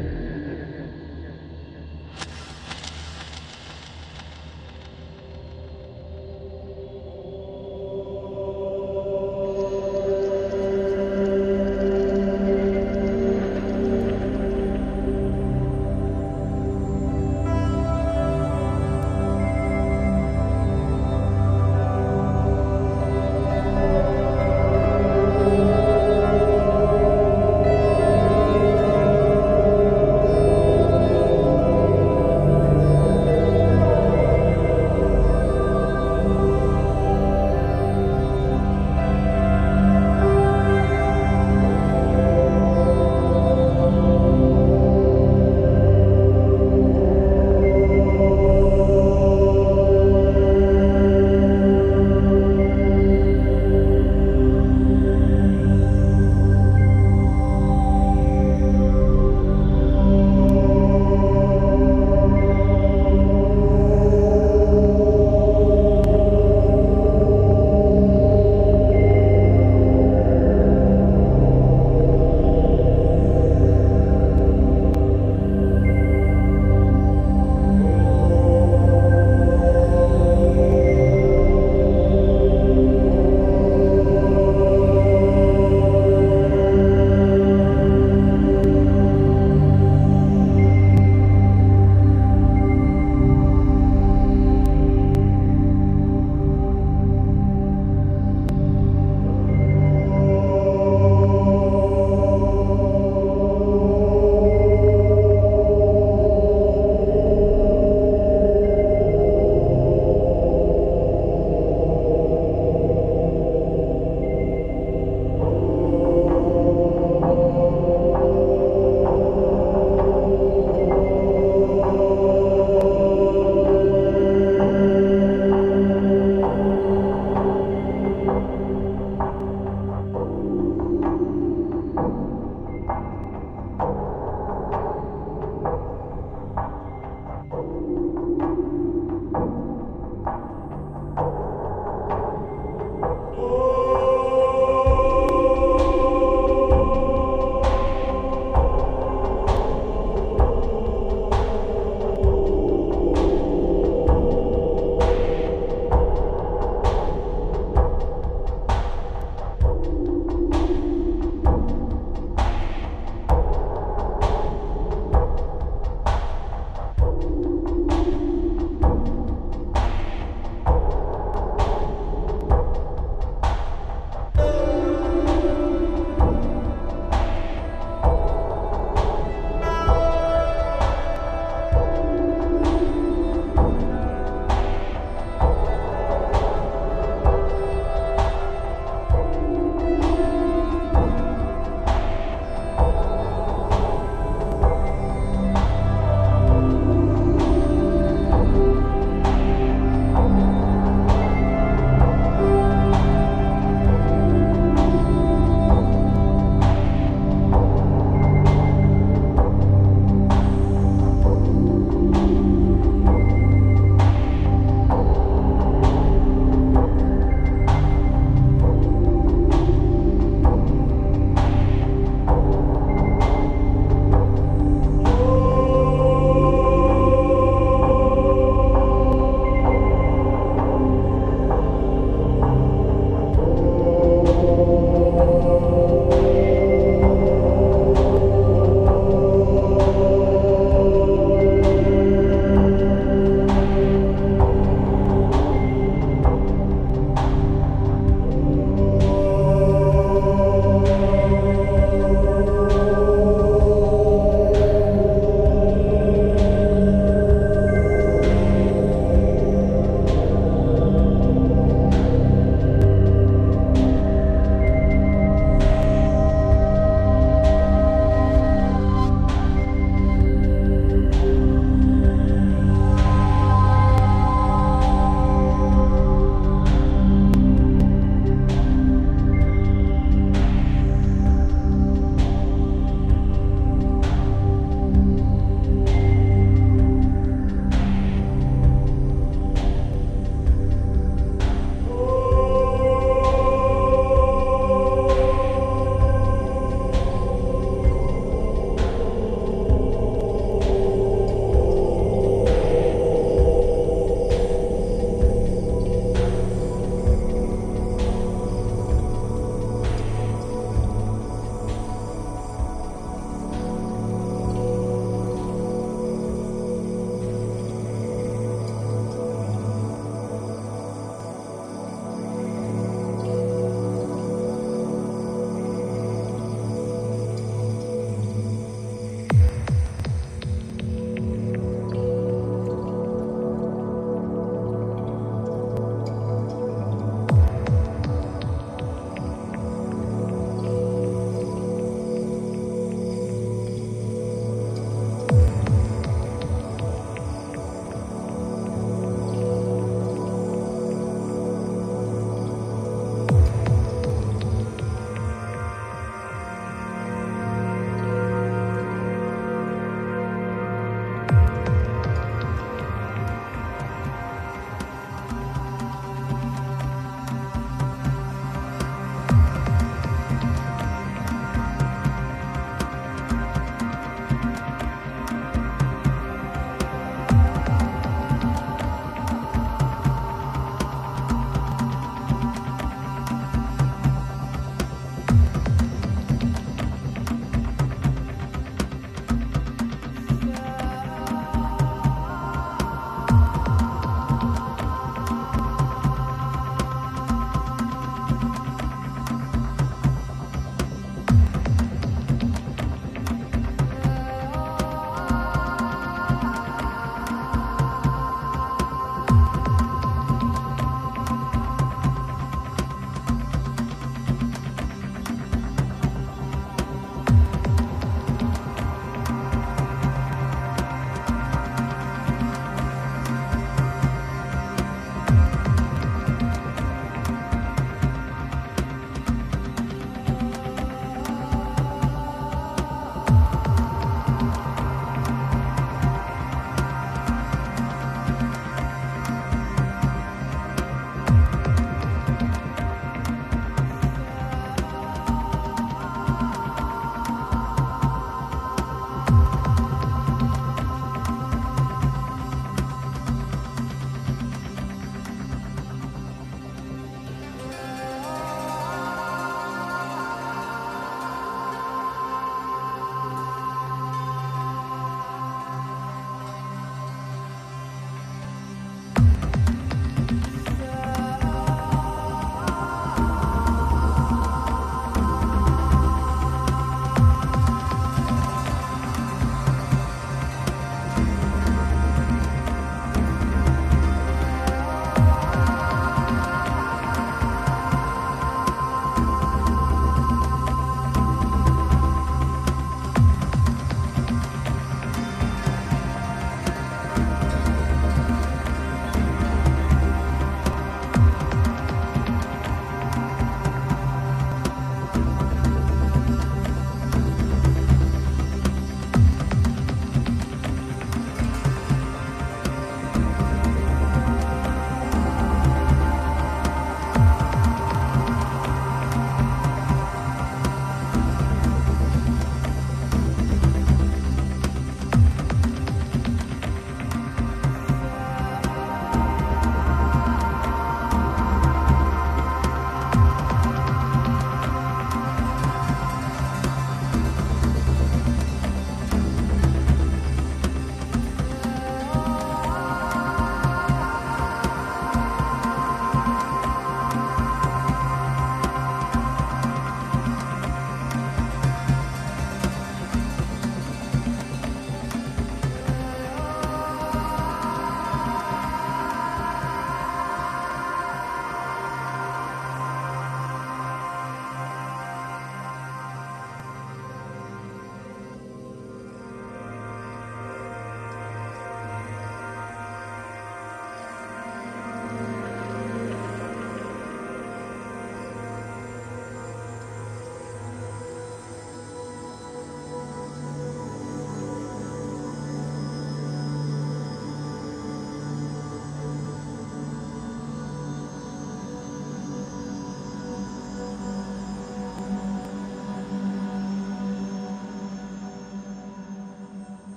Amen.